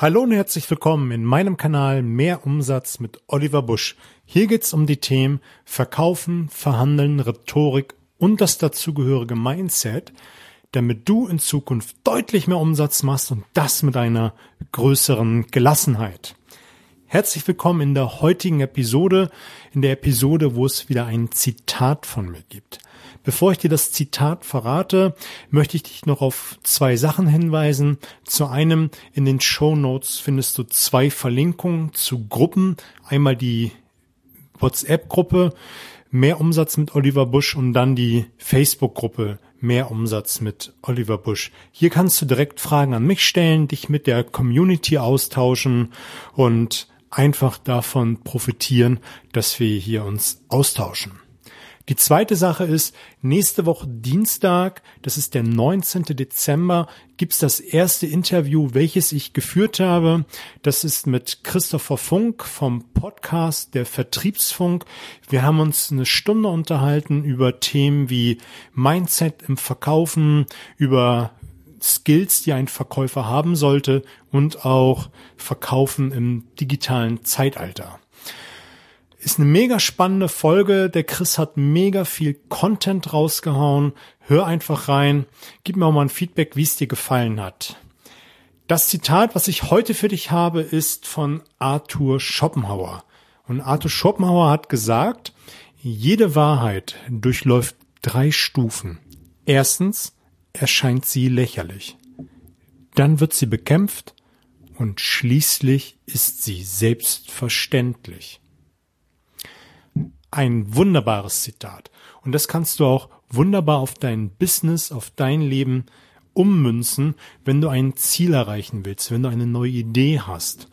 Hallo und herzlich willkommen in meinem Kanal Mehr Umsatz mit Oliver Busch. Hier geht's um die Themen Verkaufen, Verhandeln, Rhetorik und das dazugehörige Mindset, damit du in Zukunft deutlich mehr Umsatz machst und das mit einer größeren Gelassenheit. Herzlich willkommen in der heutigen Episode, in der Episode, wo es wieder ein Zitat von mir gibt. Bevor ich dir das Zitat verrate, möchte ich dich noch auf zwei Sachen hinweisen. Zu einem, in den Show Notes findest du zwei Verlinkungen zu Gruppen. Einmal die WhatsApp-Gruppe Mehr Umsatz mit Oliver Busch und dann die Facebook-Gruppe Mehr Umsatz mit Oliver Busch. Hier kannst du direkt Fragen an mich stellen, dich mit der Community austauschen und einfach davon profitieren, dass wir hier uns austauschen. Die zweite Sache ist, nächste Woche Dienstag, das ist der 19. Dezember, gibt's das erste Interview, welches ich geführt habe. Das ist mit Christopher Funk vom Podcast Der Vertriebsfunk. Wir haben uns eine Stunde unterhalten über Themen wie Mindset im Verkaufen, über Skills, die ein Verkäufer haben sollte und auch Verkaufen im digitalen Zeitalter. Ist eine mega spannende Folge. Der Chris hat mega viel Content rausgehauen. Hör einfach rein. Gib mir auch mal ein Feedback, wie es dir gefallen hat. Das Zitat, was ich heute für dich habe, ist von Arthur Schopenhauer. Und Arthur Schopenhauer hat gesagt, jede Wahrheit durchläuft drei Stufen. Erstens erscheint sie lächerlich. Dann wird sie bekämpft und schließlich ist sie selbstverständlich. Ein wunderbares Zitat. Und das kannst du auch wunderbar auf dein Business, auf dein Leben ummünzen, wenn du ein Ziel erreichen willst, wenn du eine neue Idee hast.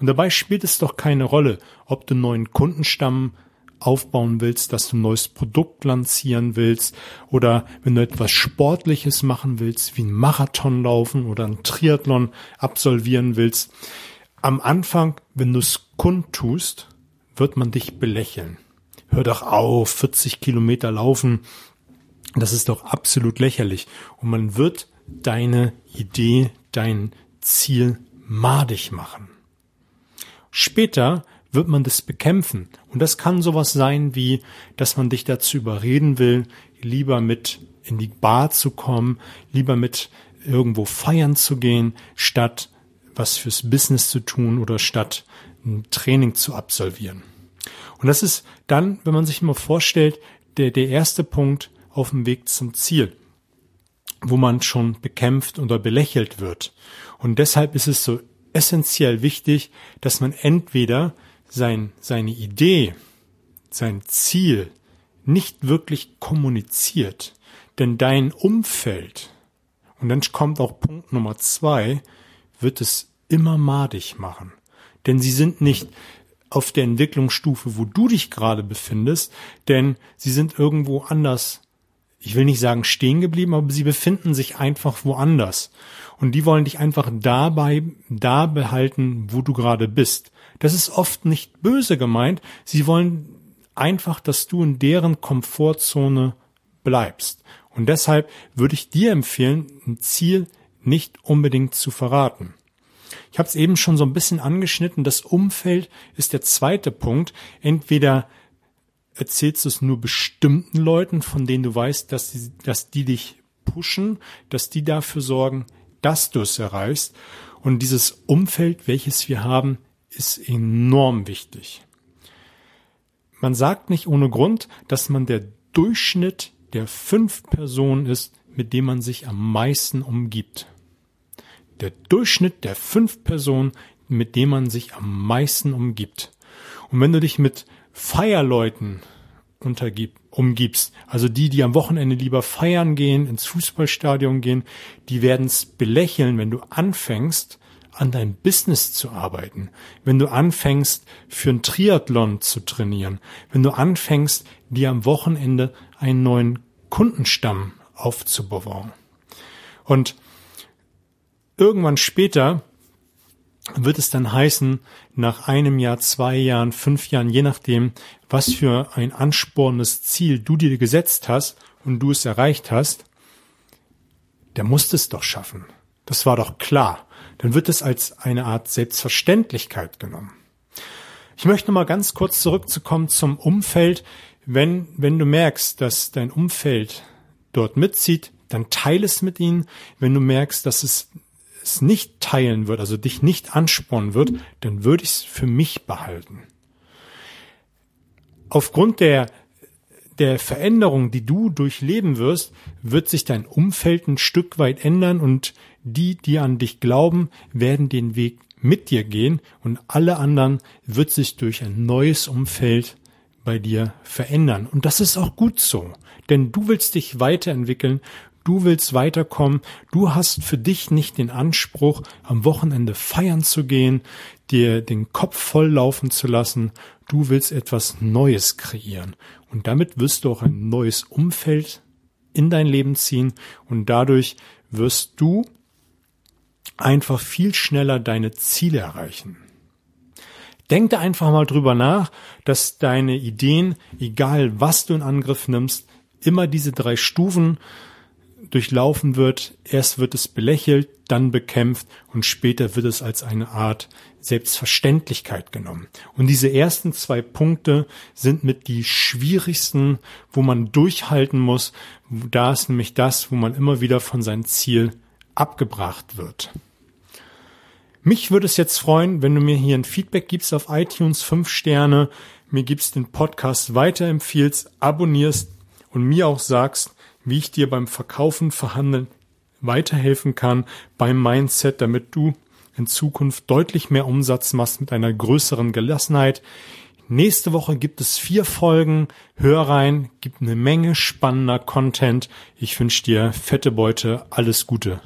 Und dabei spielt es doch keine Rolle, ob du einen neuen Kundenstamm aufbauen willst, dass du ein neues Produkt lancieren willst oder wenn du etwas Sportliches machen willst, wie ein Marathon laufen oder ein Triathlon absolvieren willst. Am Anfang, wenn du es kundtust, wird man dich belächeln hör doch auf, 40 Kilometer laufen. Das ist doch absolut lächerlich. Und man wird deine Idee, dein Ziel madig machen. Später wird man das bekämpfen. Und das kann sowas sein wie, dass man dich dazu überreden will, lieber mit in die Bar zu kommen, lieber mit irgendwo feiern zu gehen, statt was fürs Business zu tun oder statt ein Training zu absolvieren. Und das ist dann, wenn man sich mal vorstellt, der, der erste Punkt auf dem Weg zum Ziel, wo man schon bekämpft oder belächelt wird. Und deshalb ist es so essentiell wichtig, dass man entweder sein, seine Idee, sein Ziel nicht wirklich kommuniziert. Denn dein Umfeld, und dann kommt auch Punkt Nummer zwei, wird es immer madig machen. Denn sie sind nicht auf der Entwicklungsstufe, wo du dich gerade befindest, denn sie sind irgendwo anders. Ich will nicht sagen stehen geblieben, aber sie befinden sich einfach woanders. Und die wollen dich einfach dabei, da behalten, wo du gerade bist. Das ist oft nicht böse gemeint. Sie wollen einfach, dass du in deren Komfortzone bleibst. Und deshalb würde ich dir empfehlen, ein Ziel nicht unbedingt zu verraten. Ich habe es eben schon so ein bisschen angeschnitten. Das Umfeld ist der zweite Punkt. Entweder erzählst du es nur bestimmten Leuten, von denen du weißt, dass die, dass die dich pushen, dass die dafür sorgen, dass du es erreichst. Und dieses Umfeld, welches wir haben, ist enorm wichtig. Man sagt nicht ohne Grund, dass man der Durchschnitt der fünf Personen ist, mit dem man sich am meisten umgibt der Durchschnitt der fünf Personen, mit denen man sich am meisten umgibt. Und wenn du dich mit Feierleuten untergib, umgibst, also die, die am Wochenende lieber feiern gehen, ins Fußballstadion gehen, die werden es belächeln, wenn du anfängst, an deinem Business zu arbeiten, wenn du anfängst, für ein Triathlon zu trainieren, wenn du anfängst, dir am Wochenende einen neuen Kundenstamm aufzubauen. Und Irgendwann später wird es dann heißen, nach einem Jahr, zwei Jahren, fünf Jahren, je nachdem, was für ein anspornendes Ziel du dir gesetzt hast und du es erreicht hast, der musste es doch schaffen. Das war doch klar. dann wird es als eine Art Selbstverständlichkeit genommen. Ich möchte mal ganz kurz zurückzukommen zum Umfeld. Wenn, wenn du merkst, dass dein Umfeld dort mitzieht, dann teile es mit ihnen. Wenn du merkst, dass es es nicht teilen wird, also dich nicht anspornen wird, dann würde ich es für mich behalten. Aufgrund der der Veränderung, die du durchleben wirst, wird sich dein Umfeld ein Stück weit ändern und die, die an dich glauben, werden den Weg mit dir gehen und alle anderen wird sich durch ein neues Umfeld bei dir verändern. Und das ist auch gut so, denn du willst dich weiterentwickeln, du willst weiterkommen, du hast für dich nicht den Anspruch, am Wochenende feiern zu gehen, dir den Kopf voll laufen zu lassen, du willst etwas Neues kreieren. Und damit wirst du auch ein neues Umfeld in dein Leben ziehen und dadurch wirst du einfach viel schneller deine Ziele erreichen. Denk da einfach mal drüber nach, dass deine Ideen, egal was du in Angriff nimmst, immer diese drei Stufen durchlaufen wird. Erst wird es belächelt, dann bekämpft und später wird es als eine Art Selbstverständlichkeit genommen. Und diese ersten zwei Punkte sind mit die schwierigsten, wo man durchhalten muss. Da ist nämlich das, wo man immer wieder von seinem Ziel abgebracht wird. Mich würde es jetzt freuen, wenn du mir hier ein Feedback gibst auf iTunes, fünf Sterne, mir gibst den Podcast weiterempfiehlst, abonnierst und mir auch sagst, wie ich dir beim Verkaufen, Verhandeln weiterhelfen kann, beim Mindset, damit du in Zukunft deutlich mehr Umsatz machst mit einer größeren Gelassenheit. Nächste Woche gibt es vier Folgen. Hör rein, gibt eine Menge spannender Content. Ich wünsche dir fette Beute. Alles Gute.